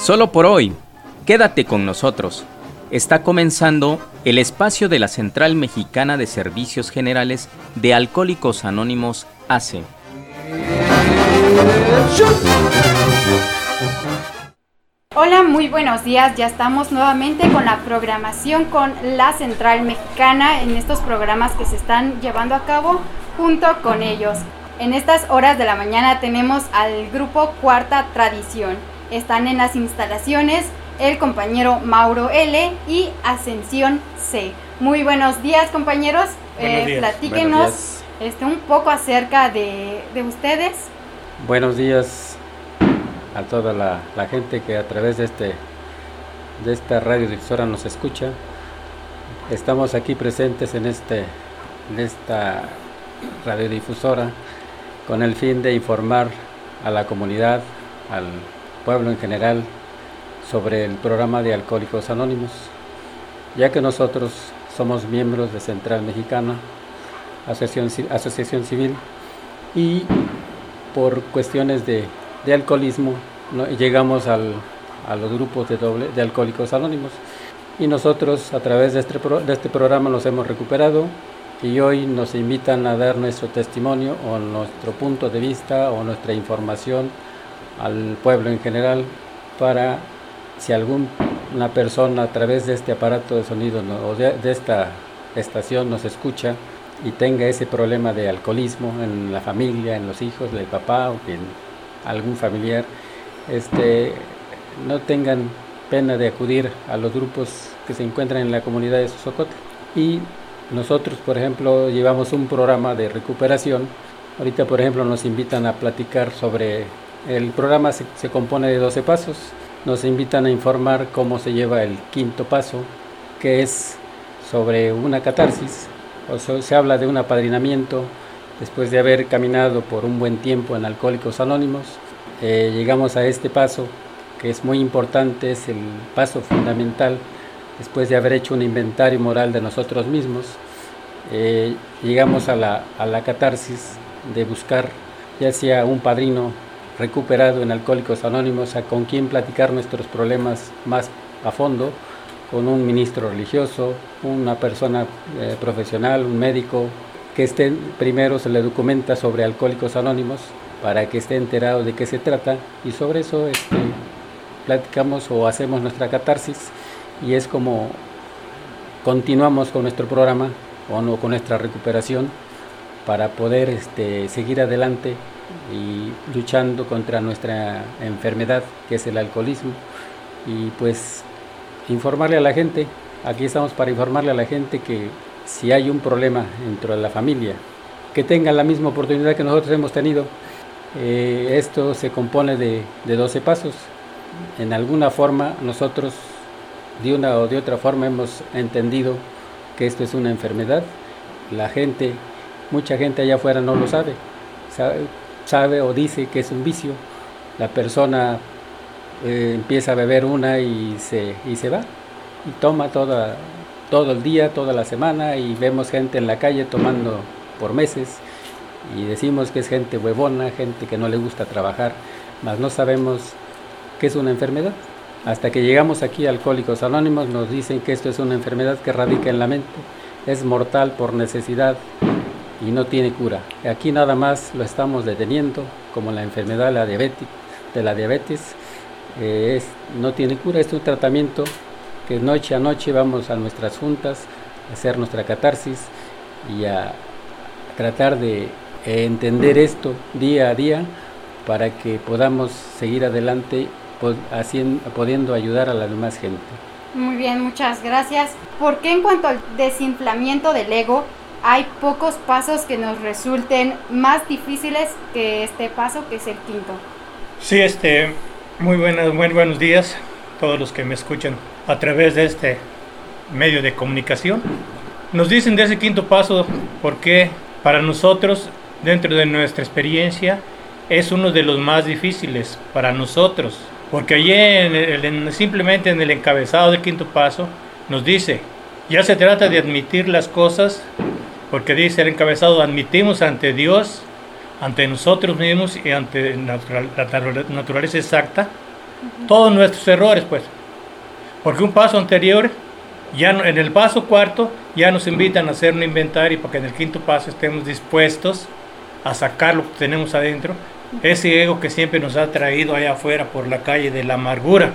Solo por hoy, quédate con nosotros. Está comenzando el espacio de la Central Mexicana de Servicios Generales de Alcohólicos Anónimos ACE. Hola, muy buenos días. Ya estamos nuevamente con la programación con la Central Mexicana en estos programas que se están llevando a cabo junto con ellos. En estas horas de la mañana tenemos al grupo Cuarta Tradición. Están en las instalaciones el compañero Mauro L y Ascensión C. Muy buenos días compañeros. Eh, platíquenos Este, un poco acerca de, de ustedes. Buenos días a toda la, gente que a través de, este, de esta radiodifusora nos escucha. Estamos aquí presentes en, este, en esta radiodifusora con el fin de informar a la comunidad, al pueblo en general, sobre el programa de Alcohólicos Anónimos, ya que nosotros somos miembros de Central Mexicana, Asociación, Asociación Civil, y por cuestiones de de alcoholismo, llegamos al, a los grupos de, doble, de alcohólicos anónimos. Y nosotros a través de este, de este programa nos hemos recuperado y hoy nos invitan a dar nuestro testimonio o nuestro punto de vista o nuestra información al pueblo en general para si alguna persona a través de este aparato de sonido o de, de, esta estación nos escucha y tenga ese problema de alcoholismo en la familia, en los hijos, del papá o quien algún familiar, este, no tengan pena de acudir a los grupos que se encuentran en la comunidad de Sosocotl. Y nosotros, por ejemplo, llevamos un programa de recuperación. Ahorita, por ejemplo, nos invitan a platicar sobre... El programa se, se compone de 12 pasos. Nos invitan a informar cómo se lleva el quinto paso, que es sobre una catarsis. O se habla de un apadrinamiento, Después de haber caminado por un buen tiempo en Alcohólicos Anónimos, eh, llegamos a este paso que es muy importante, es el paso fundamental, después de haber hecho un inventario moral de nosotros mismos, eh, llegamos a la, a la catarsis de buscar ya sea un padrino recuperado en Alcohólicos Anónimos con quien platicar nuestros problemas más a fondo, con un ministro religioso, una persona eh, profesional, un médico, que primero se le documenta sobre Alcohólicos Anónimos para que esté enterado de qué se trata y sobre eso este, platicamos o hacemos nuestra catarsis y es como continuamos con nuestro programa o no, con nuestra recuperación para poder este, seguir adelante y luchando contra nuestra enfermedad que es el alcoholismo y pues informarle a la gente, aquí estamos para informarle a la gente que si hay un problema dentro de la familia, que tengan la misma oportunidad que nosotros hemos tenido. Eh, esto se compone de, de 12 pasos. En alguna forma nosotros, de una o de otra forma, hemos entendido que esto es una enfermedad. La gente, mucha gente allá afuera no lo sabe. Sabe, sabe o dice que es un vicio. La persona eh, empieza a beber una y se, y se va y toma toda, todo el día, toda la semana y vemos gente en la calle tomando por meses y decimos que es gente huevona, gente que no le gusta trabajar, mas no sabemos qué es una enfermedad. Hasta que llegamos aquí a Alcohólicos Anónimos nos dicen que esto es una enfermedad que radica en la mente, es mortal por necesidad y no tiene cura. Aquí nada más lo estamos deteniendo, como la enfermedad de la diabetes, de la diabetes eh, es, no tiene cura, es un tratamiento que noche a noche vamos a nuestras juntas a hacer nuestra catarsis y a tratar de entender esto día a día para que podamos seguir adelante haciendo, pudiendo ayudar a la demás gente. Muy bien, muchas gracias. ¿Por qué en cuanto al desinflamiento del ego hay pocos pasos que nos resulten más difíciles que este paso que es el quinto? Sí, este, muy buenos, muy buenos días a todos los que me escuchan a través de este medio de comunicación. Nos dicen de ese quinto paso porque para nosotros, dentro de nuestra experiencia, es uno de los más difíciles para nosotros. Porque allí en simplemente en el encabezado del quinto paso nos dice, ya se trata de admitir las cosas, porque dice el encabezado, admitimos ante Dios, ante nosotros mismos y ante la naturaleza exacta, todos nuestros errores, pues. Porque un paso anterior, ya en el paso cuarto, ya nos invitan a hacer un inventario para que en el quinto paso estemos dispuestos a sacar lo que tenemos adentro, ese ego que siempre nos ha traído allá afuera por la calle de la amargura,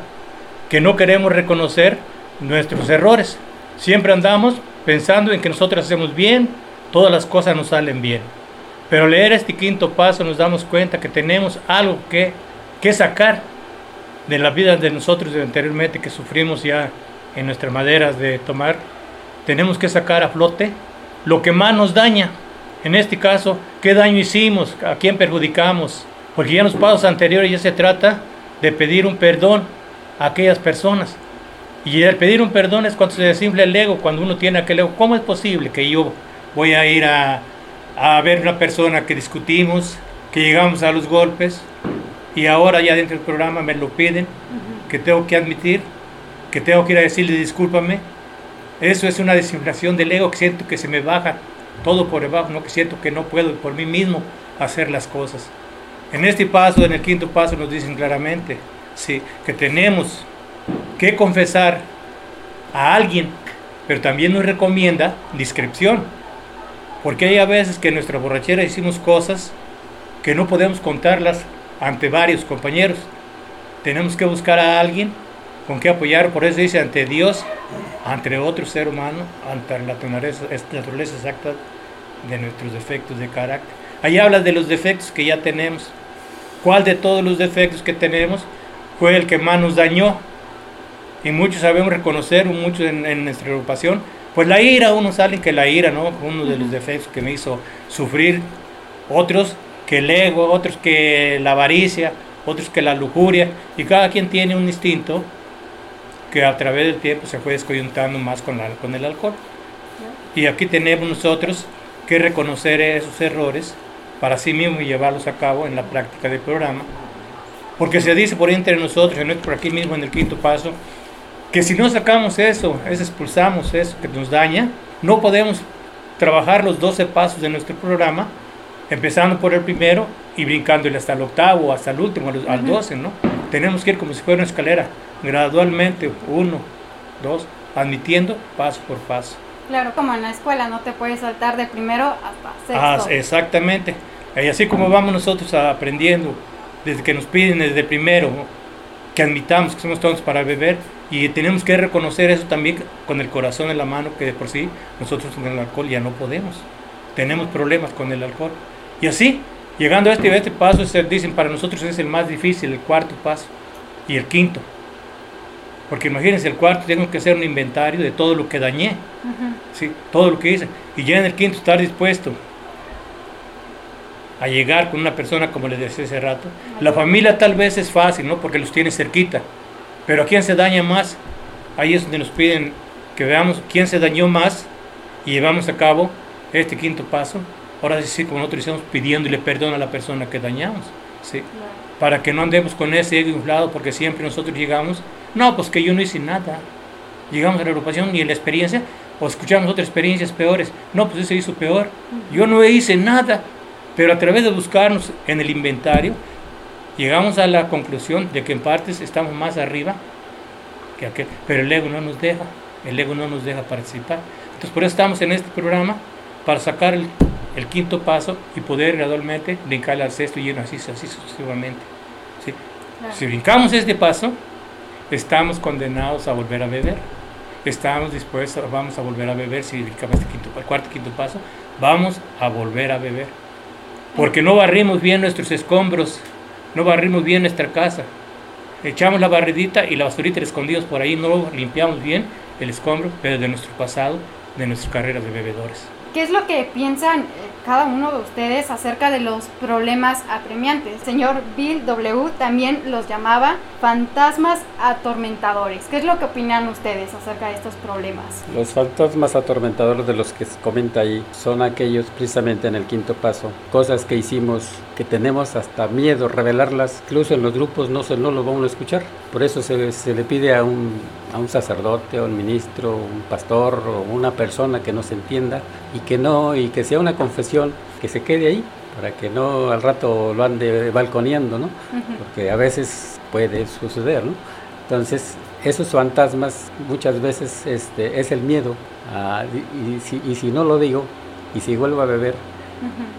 que no queremos reconocer nuestros errores. Siempre andamos pensando en que nosotros hacemos bien, todas las cosas nos salen bien. Pero leer este quinto paso nos damos cuenta que tenemos algo que, que sacar de la vida de nosotros de anteriormente que sufrimos ya en nuestras maderas de tomar. Tenemos que sacar a flote lo que más nos daña. En este caso, ¿qué daño hicimos? ¿A quién perjudicamos? Porque ya en los pasos anteriores ya se trata de pedir un perdón a aquellas personas. Y el pedir un perdón es cuando se desinfla el ego, cuando uno tiene aquel ego. ¿Cómo es posible que yo voy a ir a, a ver una persona que discutimos, que llegamos a los golpes, y ahora ya dentro del programa me lo piden, que tengo que admitir, que tengo que ir a decirle discúlpame? Eso es una desinflación del ego que siento que se me baja todo por debajo, ¿no? que siento que no puedo por mí mismo hacer las cosas. En este paso, en el quinto paso, nos dicen claramente sí, que tenemos que confesar a alguien, pero también nos recomienda discreción, porque hay a veces que en nuestra borrachera hicimos cosas que no podemos contarlas ante varios compañeros. Tenemos que buscar a alguien con que apoyar, por eso dice ante Dios, ante otro ser humano, ante la naturaleza, naturaleza exacta de nuestros defectos de carácter. Ahí habla de los defectos que ya tenemos. ¿Cuál de todos los defectos que tenemos fue el que más nos dañó? Y muchos sabemos reconocer, muchos en, en nuestra agrupación, pues la ira, unos salen que la ira, ¿no? Uno de los defectos que me hizo sufrir, otros que el ego, otros que la avaricia, otros que la lujuria, y cada quien tiene un instinto que a través del tiempo se fue descoyuntando más con, la, con el alcohol. Y aquí tenemos nosotros que reconocer esos errores para sí mismos y llevarlos a cabo en la práctica del programa. Porque se dice por entre nosotros, por aquí mismo en el quinto paso, que si no sacamos eso, es expulsamos eso que nos daña, no podemos trabajar los 12 pasos de nuestro programa, empezando por el primero y brincándole hasta el octavo, hasta el último, al 12, ¿no? Tenemos que ir como si fuera una escalera, gradualmente, uno, dos, admitiendo paso por paso. Claro, como en la escuela, no te puedes saltar de primero hasta sexto. Ah, exactamente. Y así como vamos nosotros aprendiendo, desde que nos piden desde primero, que admitamos que somos todos para beber, y tenemos que reconocer eso también con el corazón en la mano, que de por sí nosotros con el alcohol ya no podemos. Tenemos problemas con el alcohol. Y así, llegando a este, este paso, se dicen para nosotros es el más difícil, el cuarto paso, y el quinto. Porque imagínense, el cuarto tengo que hacer un inventario de todo lo que dañé, ¿sí? todo lo que hice. Y ya en el quinto estar dispuesto a llegar con una persona como les decía hace rato. La familia tal vez es fácil, ¿no? Porque los tiene cerquita. Pero ¿a quién se daña más? Ahí es donde nos piden que veamos quién se dañó más y llevamos a cabo este quinto paso. Ahora sí, como nosotros estamos pidiéndole perdón a la persona que dañamos, ¿sí? Para que no andemos con ese ego inflado, porque siempre nosotros llegamos no, pues que yo no hice nada. Llegamos a la agrupación y en la experiencia, o escuchamos otras experiencias peores. No, pues ese hizo peor. Yo no hice nada. Pero a través de buscarnos en el inventario, llegamos a la conclusión de que en partes estamos más arriba que aquel. Pero el ego no nos deja. El ego no nos deja participar. Entonces por eso estamos en este programa, para sacar el, quinto paso y poder gradualmente brincar al sexto y así, así sucesivamente. ¿sí? Si brincamos este paso, estamos condenados a volver a beber. Estamos dispuestos, vamos a volver a beber, si este quinto, el cuarto, quinto paso, vamos a volver a beber. Porque no barrimos bien nuestros escombros, no barrimos bien nuestra casa. Echamos la barridita y la basurita escondidos por ahí, no limpiamos bien el escombro, pero de nuestro pasado, de nuestras carreras de bebedores. ¿Qué es lo que piensan eh, cada uno de ustedes acerca de los problemas apremiantes? señor Bill W. también los llamaba fantasmas atormentadores. ¿Qué es lo que opinan ustedes acerca de estos problemas? Los fantasmas atormentadores de los que se comenta ahí son aquellos precisamente en el quinto paso, cosas que hicimos que tenemos hasta miedo revelarlas, incluso en los grupos no, se, no lo vamos a escuchar. Por eso se, se le pide a un, a un sacerdote, a un ministro, un pastor o una persona que nos entienda y que no y que sea una confesión que se quede ahí para que no al rato lo ande balconeando, ¿no? Porque a veces puede suceder, ¿no? Entonces, esos fantasmas muchas veces este, es el miedo, y, si, y, si, no lo digo, y si vuelvo a beber,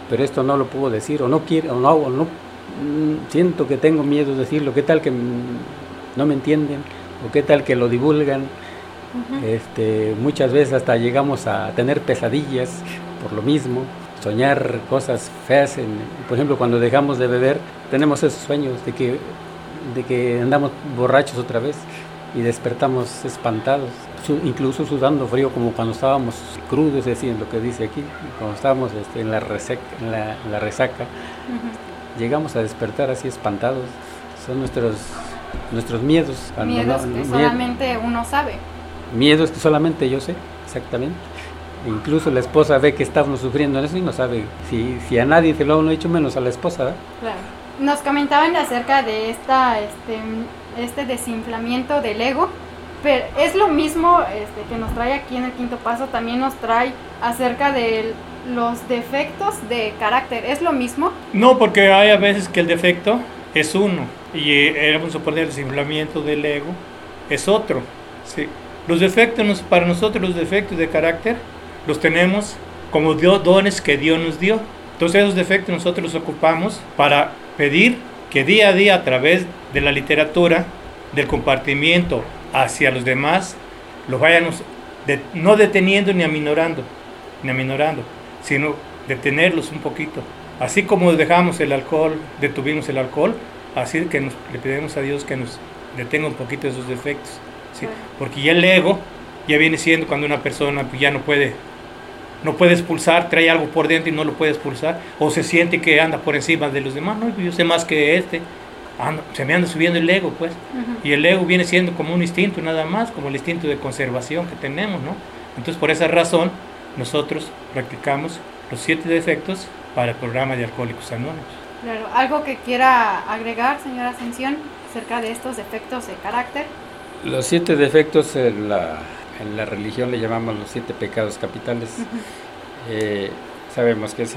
pero esto no lo puedo decir, o no quiero, o no, o no mm, siento que tengo miedo de decirlo, qué tal que no me entienden, o qué tal que lo divulgan, este, muchas veces hasta llegamos a tener pesadillas por lo mismo, soñar cosas feas, por ejemplo cuando dejamos de beber, tenemos esos sueños de que, de que andamos borrachos otra vez y despertamos espantados, incluso sudando frío como cuando estábamos crudos, es lo que dice aquí, cuando estábamos este, en, la en, la, resaca, llegamos a despertar así espantados, son nuestros, nuestros miedos. Miedos que solamente uno sabe. Miedos que solamente yo sé, exactamente. Incluso la esposa ve que estamos sufriendo en eso y no sabe si, si a nadie se lo han hecho menos a la esposa. Claro. Nos comentaban acerca de esta, este, este desinflamiento del ego, es lo mismo este, que nos trae aquí en el quinto paso, también nos trae acerca de los defectos de carácter. ¿Es lo mismo? No, porque hay a veces que el defecto es uno y eh, vamos a poner el desinflamiento del ego es otro. Sí. Los defectos, para nosotros los defectos de carácter los tenemos como dones que Dios nos dio. Entonces esos defectos nosotros los ocupamos para pedir que día a día a través de la literatura, del compartimiento hacia los demás, los vayamos no deteniendo ni aminorando, ni aminorando, sino detenerlos un poquito. Así como dejamos el alcohol, detuvimos el alcohol, así que le pedimos a Dios que nos detenga un poquito esos defectos. ¿sí? Porque ya el ego ya viene siendo cuando una persona pues, ya no puede no puede expulsar, trae algo por dentro y no lo puede expulsar, o se siente que anda por encima de los demás, no, yo sé más que este, se me anda subiendo el ego, pues, y el ego viene siendo como un instinto nada más, como el instinto de conservación que tenemos, ¿no? Entonces, por esa razón, nosotros practicamos los siete defectos para el programa de Alcohólicos Anónimos. Claro, algo que quiera agregar, señora Ascensión, acerca de estos defectos de carácter. Los siete defectos en la en la religión le llamamos los siete pecados capitales. Eh, sabemos que es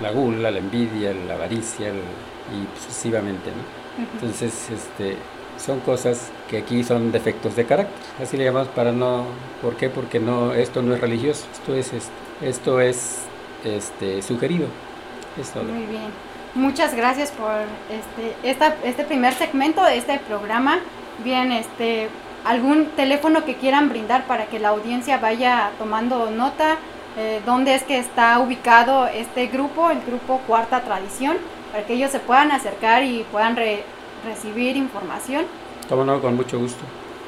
la gula, la envidia, la avaricia y sucesivamente. ¿no? Entonces, este, son cosas que aquí son defectos de carácter. Así le llamamos para no... ¿Por qué? Porque no, esto no es religioso, esto es, este, esto es este, sugerido. Muy bien. Muchas gracias por este, este primer segmento de este programa. Bien, este, algún teléfono que quieran brindar para que la audiencia vaya tomando nota, eh, dónde es que está ubicado este grupo, el grupo Cuarta Tradición, para que ellos se puedan acercar y puedan recibir información. Tomando con mucho gusto.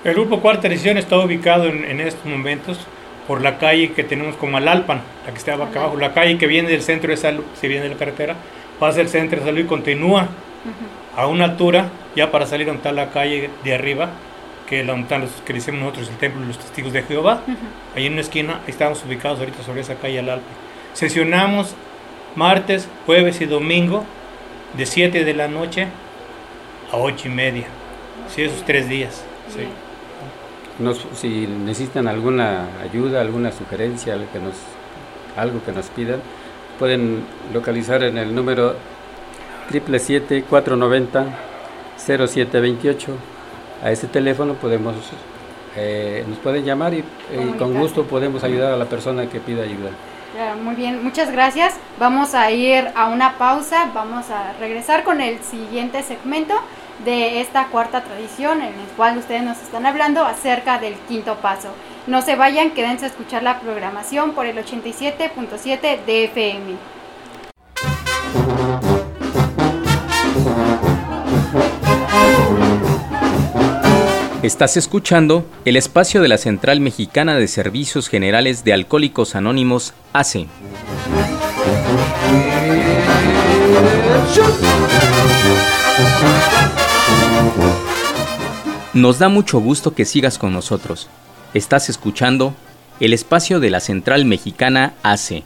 El grupo Cuarta Tradición está ubicado en, estos momentos por la calle que tenemos como Alalpan, la que está acá abajo, la calle que viene del centro de salud, si viene de la carretera, pasa el centro de salud y continúa a una altura, ya para salir a está la calle de arriba, que la los que decimos nosotros el templo de los testigos de Jehová. Ahí en una esquina estamos ubicados ahorita sobre esa calle al Alpe. Sesionamos martes, jueves y domingo de 7 de la noche a 8 y media. Sí, esos tres días. si necesitan alguna ayuda, alguna sugerencia, algo que nos, algo que nos pidan, pueden localizar en el número 777-490-0728 a ese teléfono podemos eh, nos pueden llamar y, con gusto podemos ayudar a la persona que pida ayuda. Muy bien, muchas gracias. Vamos a ir a una pausa, vamos a regresar con el siguiente segmento de esta cuarta tradición en el cual ustedes nos están hablando acerca del quinto paso. No se vayan, quédense a escuchar la programación por el 87.7 de FM. Estás escuchando el espacio de la Central Mexicana de Servicios Generales de Alcohólicos Anónimos, ACE. Nos da mucho gusto que sigas con nosotros. Estás escuchando el espacio de la Central Mexicana ACE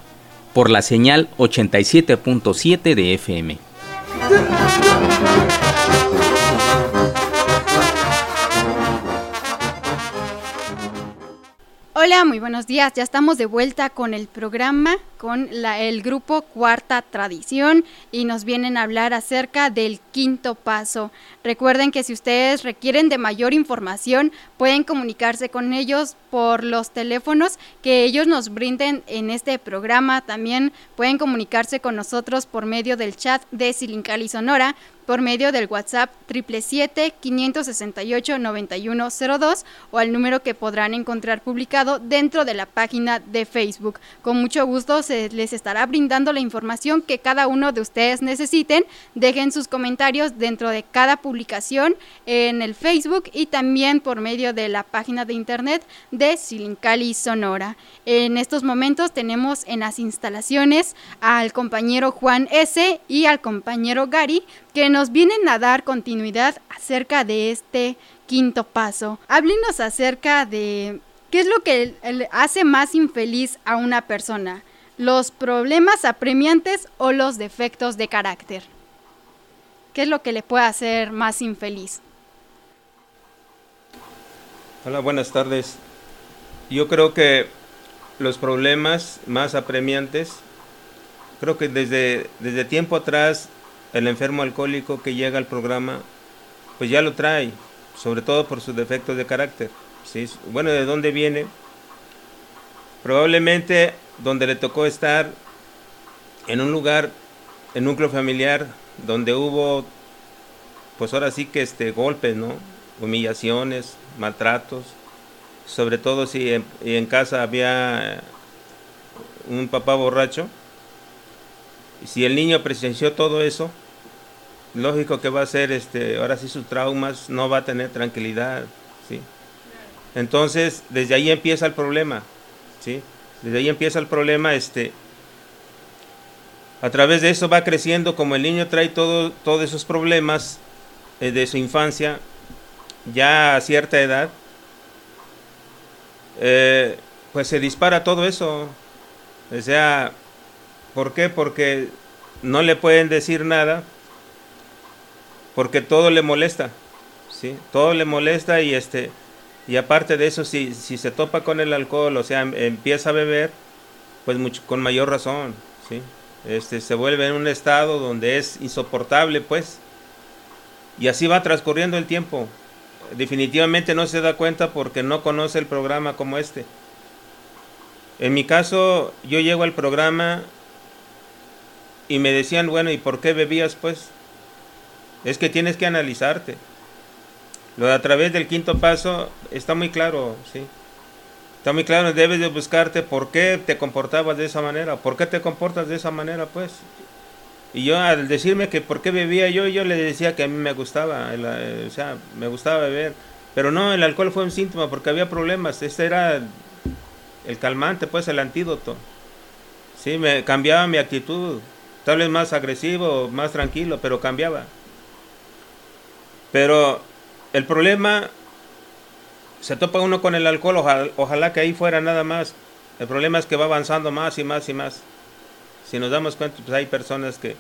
por la señal 87.7 de FM. Hola, muy buenos días. Ya estamos de vuelta con el programa con el grupo Cuarta Tradición y nos vienen a hablar acerca del quinto paso. Recuerden que si ustedes requieren de mayor información, pueden comunicarse con ellos por los teléfonos que ellos nos brinden en este programa. También pueden comunicarse con nosotros por medio del chat de Silincali Sonora por medio del WhatsApp 777-568-9102 o al número que podrán encontrar publicado dentro de la página de Facebook. Con mucho gusto les estará brindando la información que cada uno de ustedes necesiten. Dejen sus comentarios dentro de cada publicación en el Facebook y también por medio de la página de internet de Silincali Sonora. En estos momentos tenemos en las instalaciones al compañero Juan S. y al compañero Gary que nos vienen a dar continuidad acerca de este quinto paso. Háblenos acerca de qué es lo que hace más infeliz a una persona, los problemas apremiantes o los defectos de carácter. ¿Qué es lo que le puede hacer más infeliz? Hola, buenas tardes. Yo creo que los problemas más apremiantes, creo que desde, desde tiempo atrás el enfermo alcohólico que llega al programa, pues ya lo trae, sobre todo por sus defectos de carácter. ¿sí? Bueno, ¿de dónde viene? Probablemente donde le tocó estar en un lugar, en núcleo familiar, donde hubo, pues ahora sí que este, golpes, ¿no? Humillaciones, maltratos, sobre todo si en, en casa había un papá borracho. Si el niño presenció todo eso, lógico que va a ser, este, ahora sí sus traumas, no va a tener tranquilidad, ¿sí? Entonces, desde ahí empieza el problema, ¿sí? Desde ahí empieza el problema, este, a través de eso va creciendo, como el niño trae todo, todos esos problemas eh, de su infancia, ya a cierta edad, eh, pues se dispara todo eso. O sea, ¿por qué? Porque no le pueden decir nada, porque todo le molesta, ¿sí? Todo le molesta y este y aparte de eso si, si se topa con el alcohol, o sea, em, empieza a beber, pues mucho, con mayor razón, ¿sí? Este se vuelve en un estado donde es insoportable, pues. Y así va transcurriendo el tiempo. Definitivamente no se da cuenta porque no conoce el programa como este. En mi caso, yo llego al programa y me decían, bueno, ¿y por qué bebías pues? Es que tienes que analizarte. Lo de a través del quinto paso está muy claro, sí. Está muy claro, debes de buscarte por qué te comportabas de esa manera, por qué te comportas de esa manera, pues. Y yo al decirme que por qué bebía yo, yo le decía que a mí me gustaba, o sea, me gustaba beber. Pero no, el alcohol fue un síntoma porque había problemas. Este era el calmante, pues el antídoto. Sí, me cambiaba mi actitud. Tal vez más agresivo, más tranquilo, pero cambiaba. Pero el problema, se topa uno con el alcohol, ojalá, que ahí fuera nada más. El problema es que va avanzando más y más y más. Si nos damos cuenta, pues hay personas que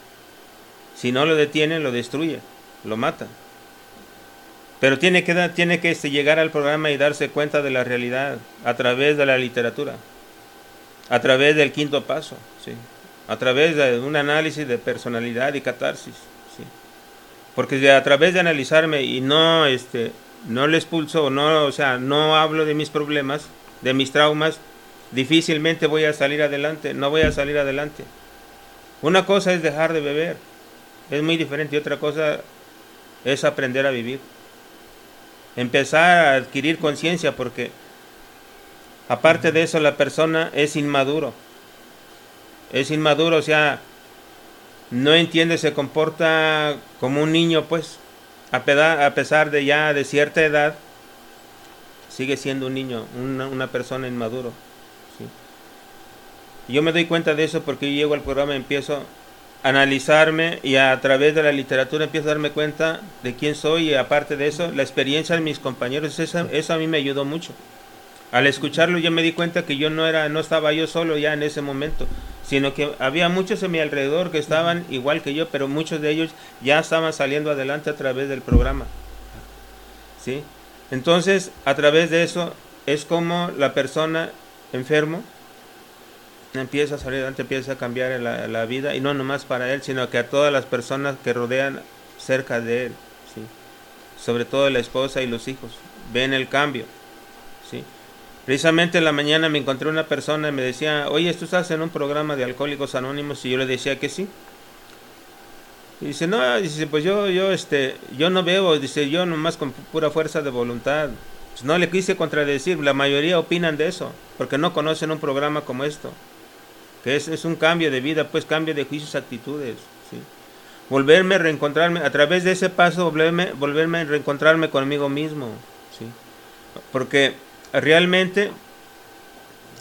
si no lo detienen, lo destruye, lo mata. Pero tiene que, tiene que este, llegar al programa y darse cuenta de la realidad a través de la literatura, a través del quinto paso, ¿sí? a través de un análisis de personalidad y catarsis. Porque a través de analizarme y no, este, no le expulso, no, o sea, no hablo de mis problemas, de mis traumas, difícilmente voy a salir adelante, no voy a salir adelante. Una cosa es dejar de beber, es muy diferente, otra cosa es aprender a vivir. Empezar a adquirir conciencia porque aparte de eso la persona es inmaduro. Es inmaduro, o sea, no entiende, se comporta como un niño, pues, a, pesar de ya de cierta edad, sigue siendo un niño, una, persona inmaduro. Yo me doy cuenta de eso porque yo llego al programa y empiezo a analizarme y a, través de la literatura empiezo a darme cuenta de quién soy y aparte de eso, la experiencia de mis compañeros, eso, eso a mí me ayudó mucho. Al escucharlo yo me di cuenta que yo no era, no estaba yo solo ya en ese momento, sino que había muchos en mi alrededor que estaban igual que yo, pero muchos de ellos ya estaban saliendo adelante a través del programa. ¿Sí? Entonces, a través de eso es como la persona enfermo empieza a salir adelante, empieza a cambiar la, la, vida y no nomás para él, sino que a todas las personas que rodean cerca de él, ¿sí? sobre todo la esposa y los hijos, ven el cambio. Precisamente en la mañana me encontré una persona y me decía, oye, ¿tú estás en un programa de Alcohólicos Anónimos? Y yo le decía que sí. Y dice, no, dice, pues yo, yo, este, yo no veo, dice, yo nomás con pura fuerza de voluntad. Pues no le quise contradecir, la mayoría opinan de eso, porque no conocen un programa como esto, que es, es un cambio de vida, pues cambio de juicios, actitudes. Volverme a reencontrarme, a través de ese paso, volverme, volverme a reencontrarme conmigo mismo. Porque realmente,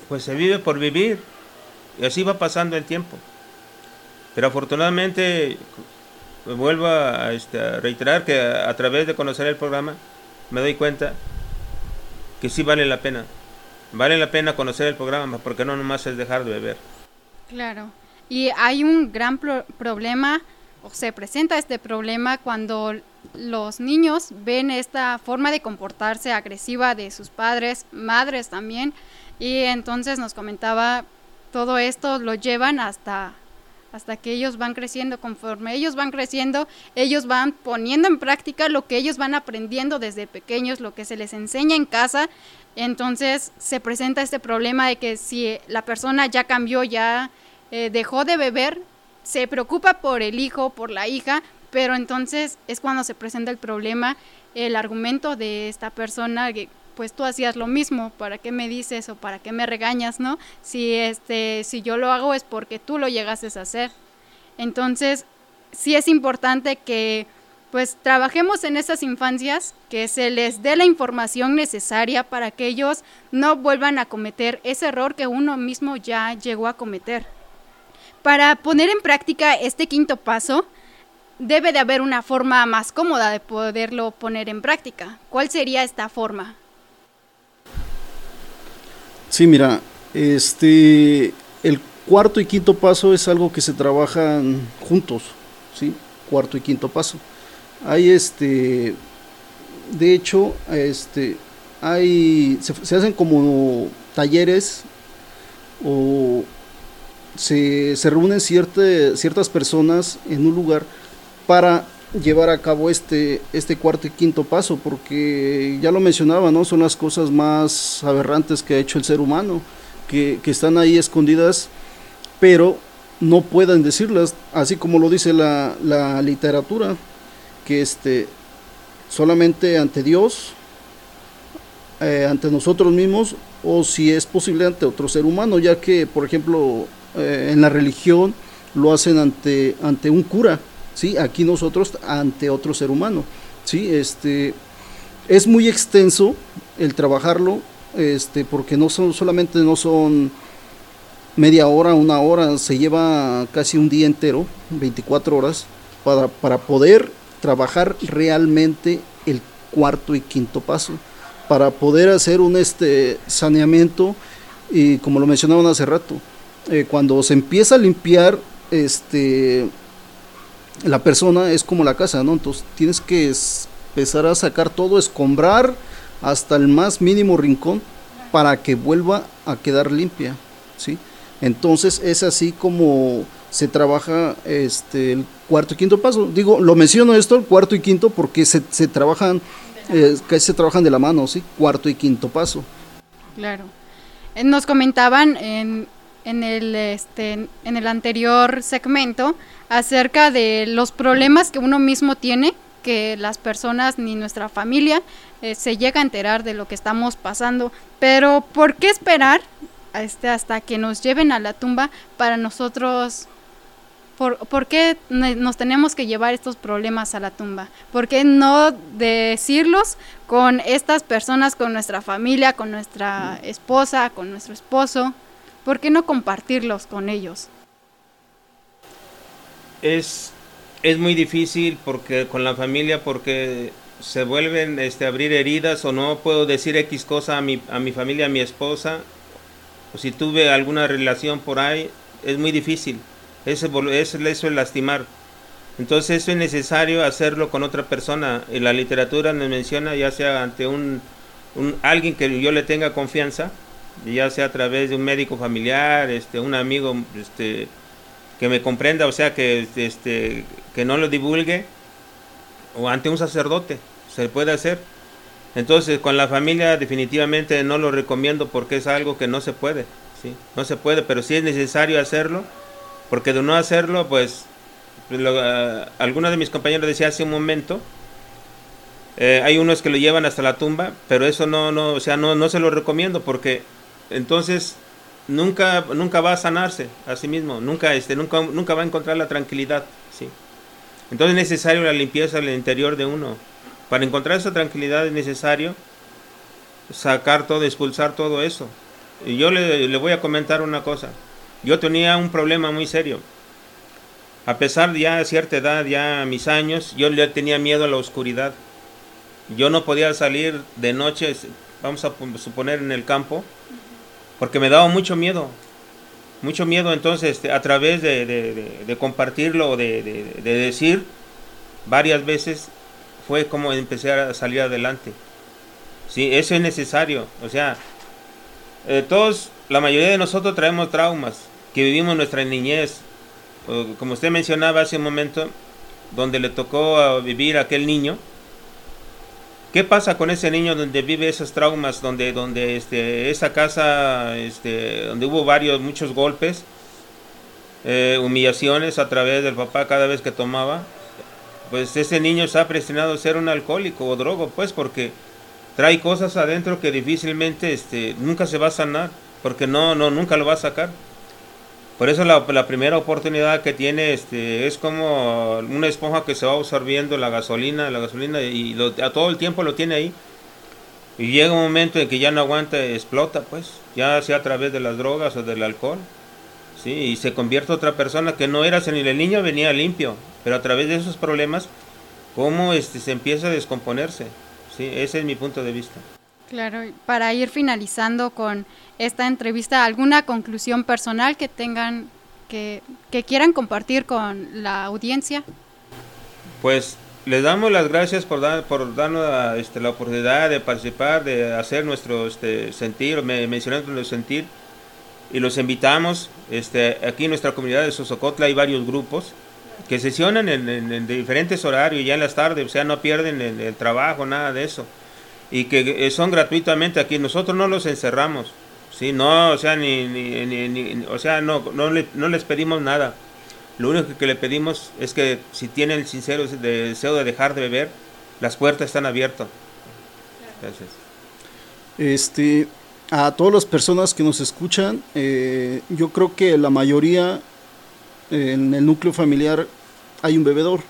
pues se vive por vivir, y así va pasando el tiempo. Pero afortunadamente, vuelvo a, este, a reiterar que a, a, través de conocer el programa me doy cuenta que sí vale la pena. Vale la pena conocer el programa porque no nomás es dejar de beber. Claro. Y hay un gran pro problema, se presenta este problema cuando los niños ven esta forma de comportarse agresiva de sus padres, madres también, y entonces nos comentaba todo esto lo llevan hasta hasta que ellos van creciendo, conforme ellos van creciendo, ellos van poniendo en práctica lo que ellos van aprendiendo desde pequeños, lo que se les enseña en casa, entonces se presenta este problema de que si la persona ya cambió, ya eh, dejó de beber, se preocupa por el hijo, por la hija, pero entonces es cuando se presenta el problema, el argumento de esta persona que pues tú hacías lo mismo, ¿para qué me dices o para qué me regañas, no? Si este si yo lo hago es porque tú lo llegaste a hacer. Entonces, sí es importante que pues trabajemos en esas infancias, que se les dé la información necesaria para que ellos no vuelvan a cometer ese error que uno mismo ya llegó a cometer. Para poner en práctica este quinto paso, debe de haber una forma más cómoda de poderlo poner en práctica. ¿Cuál sería esta forma? Sí, mira, este, el cuarto y quinto paso es algo que se trabajan juntos, ¿sí? Cuarto y quinto paso. Hay este, de hecho, este, hay, se, se hacen como talleres o se, se reúnen cierta, ciertas personas en un lugar para llevar a cabo este, este cuarto y quinto paso, porque ya lo mencionaba, ¿no? Son las cosas más aberrantes que ha hecho el ser humano, que, que están ahí escondidas, pero no pueden decirlas, así como lo dice la, la literatura, que este, solamente ante Dios, eh, ante nosotros mismos, o si es posible ante otro ser humano, ya que, por ejemplo, eh, en la religión lo hacen ante, ante un cura, ¿sí? Aquí nosotros ante otro ser humano, ¿sí? Este, es muy extenso el trabajarlo, este, porque no son, solamente no son media hora, una hora, se lleva casi un día entero, 24 horas, para, para poder trabajar realmente el cuarto y quinto paso, para poder hacer un este saneamiento y como lo mencionaban hace rato, eh, cuando se empieza a limpiar este la persona es como la casa, ¿no? Entonces tienes que empezar a sacar todo, escombrar hasta el más mínimo rincón para que vuelva a quedar limpia, ¿sí? Entonces es así como se trabaja este el cuarto y quinto paso. Digo, lo menciono esto, el cuarto y quinto, porque se, se trabajan, eh, se trabajan de la mano, ¿sí? Cuarto y quinto paso. Claro. Eh, nos comentaban en, en, el, este, en el anterior segmento acerca de los problemas que uno mismo tiene, que las personas ni nuestra familia eh, se llega a enterar de lo que estamos pasando. Pero ¿por qué esperar este, hasta que nos lleven a la tumba para nosotros? ¿Por, ¿Por qué nos tenemos que llevar estos problemas a la tumba? ¿Por qué no decirlos con estas personas, con nuestra familia, con nuestra esposa, con nuestro esposo? ¿Por qué no compartirlos con ellos? es, es muy difícil porque con la familia porque se vuelven este, a abrir heridas o no puedo decir X cosa a mi, a mi familia, a mi esposa, o si tuve alguna relación por ahí, es muy difícil. Eso, eso, eso es lastimar. Entonces eso es necesario hacerlo con otra persona. En la literatura nos menciona, ya sea ante un, un alguien que yo le tenga confianza, ya sea a través de un médico familiar, este, un amigo este, que me comprenda, o sea, que, este, que no lo divulgue, o ante un sacerdote, se puede hacer. Entonces, con la familia definitivamente no lo recomiendo porque es algo que no se puede, ¿sí? No se puede, pero sí es necesario hacerlo, porque de no hacerlo, pues, uh, algunos de mis compañeros decía hace un momento, eh, hay unos que lo llevan hasta la tumba, pero eso no, no, o sea, no, no se lo recomiendo porque entonces nunca, nunca va a sanarse a sí mismo, nunca, este, nunca, nunca va a encontrar la tranquilidad, ¿sí? Entonces es necesario la limpieza del interior de uno. Para encontrar esa tranquilidad es necesario sacar todo, expulsar todo eso. Y yo le, le voy a comentar una cosa. Yo tenía un problema muy serio. A pesar de ya cierta edad, ya mis años, yo le tenía miedo a la oscuridad. Yo no podía salir de noche, vamos a suponer en el campo, porque me daba mucho miedo. Mucho miedo, entonces, este, a través de, compartirlo, de, de decir varias veces, fue como empecé a salir adelante. Sí, eso es necesario. O sea, eh, todos, la mayoría de nosotros traemos traumas que vivimos nuestra niñez. como usted mencionaba hace un momento, donde le tocó vivir a aquel niño, ¿Qué pasa con ese niño donde vive esos traumas, donde, donde este, esa casa, este, donde hubo varios, muchos golpes, eh, humillaciones a través del papá cada vez que tomaba? Pues ese niño está predestinado a ser un alcohólico o drogo, pues porque trae cosas adentro que difícilmente este, nunca se va a sanar, porque no, no, nunca lo va a sacar. Por eso la, primera oportunidad que tiene este, es como una esponja que se va absorbiendo la gasolina, la gasolina y a todo el tiempo lo tiene ahí. Y llega un momento en que ya no aguanta, explota, pues, ya sea a través de las drogas o del alcohol. ¿sí? Y se convierte otra persona que no era ni el niño venía limpio, pero a través de esos problemas, cómo este, se empieza a descomponerse. ¿sí? Ese es mi punto de vista. Claro, para ir finalizando con esta entrevista, ¿alguna conclusión personal que tengan, que, quieran compartir con la audiencia? Pues les damos las gracias por, dar, por darnos este, la oportunidad de participar, de hacer nuestro este, sentir, me, mencionar nuestro sentir, y los invitamos, este, aquí en nuestra comunidad de Sosocotla hay varios grupos que sesionan en, diferentes horarios, ya en las tardes, o sea, no pierden el trabajo, nada de eso y que eh, son gratuitamente aquí. Nosotros no los encerramos, ¿sí? No, o sea, ni, ni, o sea, no, no, no les pedimos nada. Lo único que le pedimos es que si tienen el sincero deseo de dejar de beber, las puertas están abiertas. Gracias. Este, a todas las personas que nos escuchan, eh, yo creo que la mayoría en el núcleo familiar hay un bebedor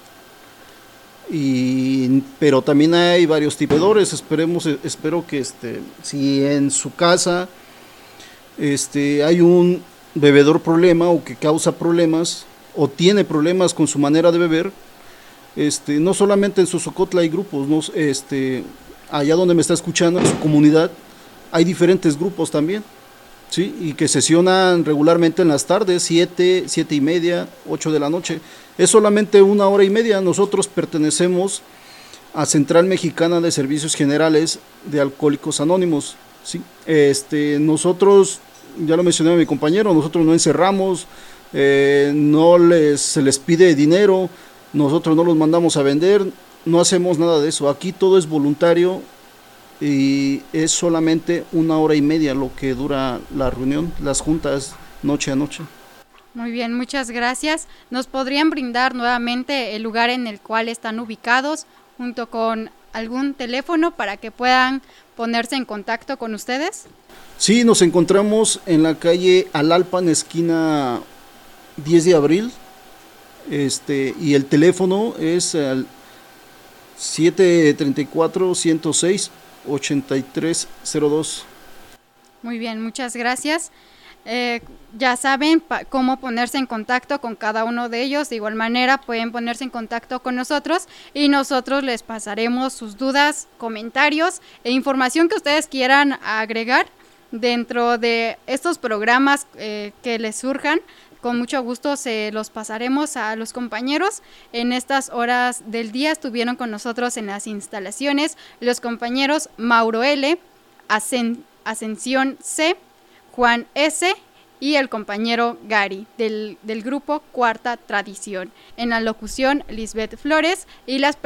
y, pero también hay varios tipedores, esperemos, espero que este, si en su casa este, hay un bebedor problema o que causa problemas o tiene problemas con su manera de beber, este, no solamente en Sosocotla hay grupos, no, este, allá donde me está escuchando, en su comunidad, hay diferentes grupos también, ¿sí? y que sesionan regularmente en las tardes, 7, 7 y media, 8 de la noche es solamente una hora y media. Nosotros pertenecemos a Central Mexicana de Servicios Generales de Alcohólicos Anónimos. ¿sí? Este, nosotros, ya lo mencioné a mi compañero, nosotros no encerramos, eh, no les, se les pide dinero, nosotros no los mandamos a vender, no hacemos nada de eso. Aquí todo es voluntario y es solamente una hora y media lo que dura la reunión, las juntas noche a noche. Muy bien, muchas gracias. ¿Nos podrían brindar nuevamente el lugar en el cual están ubicados junto con algún teléfono para que puedan ponerse en contacto con ustedes? Sí, nos encontramos en la calle Alalpan, esquina 10 de abril. Este, y el teléfono es el 734 106 8302. Muy bien, muchas gracias. Eh, ya saben cómo ponerse en contacto con cada uno de ellos. De igual manera pueden ponerse en contacto con nosotros y nosotros les pasaremos sus dudas, comentarios e información que ustedes quieran agregar dentro de estos programas eh, que les surjan. Con mucho gusto se los pasaremos a los compañeros. En estas horas del día estuvieron con nosotros en las instalaciones los compañeros Mauro L, Ascensión C, Juan S y el compañero Gary del, grupo Cuarta Tradición. En la locución, Lisbeth Flores y las,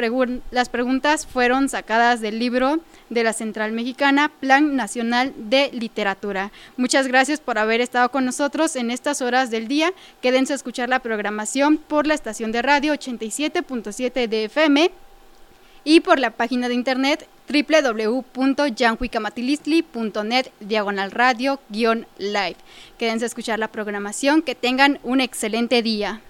las preguntas fueron sacadas del libro de la Central Mexicana, Plan Nacional de Literatura. Muchas gracias por haber estado con nosotros en estas horas del día. Quédense a escuchar la programación por la estación de radio 87.7 de FM y por la página de internet www.janhuicamatilistli.net diagonal radio live. Quédense a escuchar la programación, que tengan un excelente día.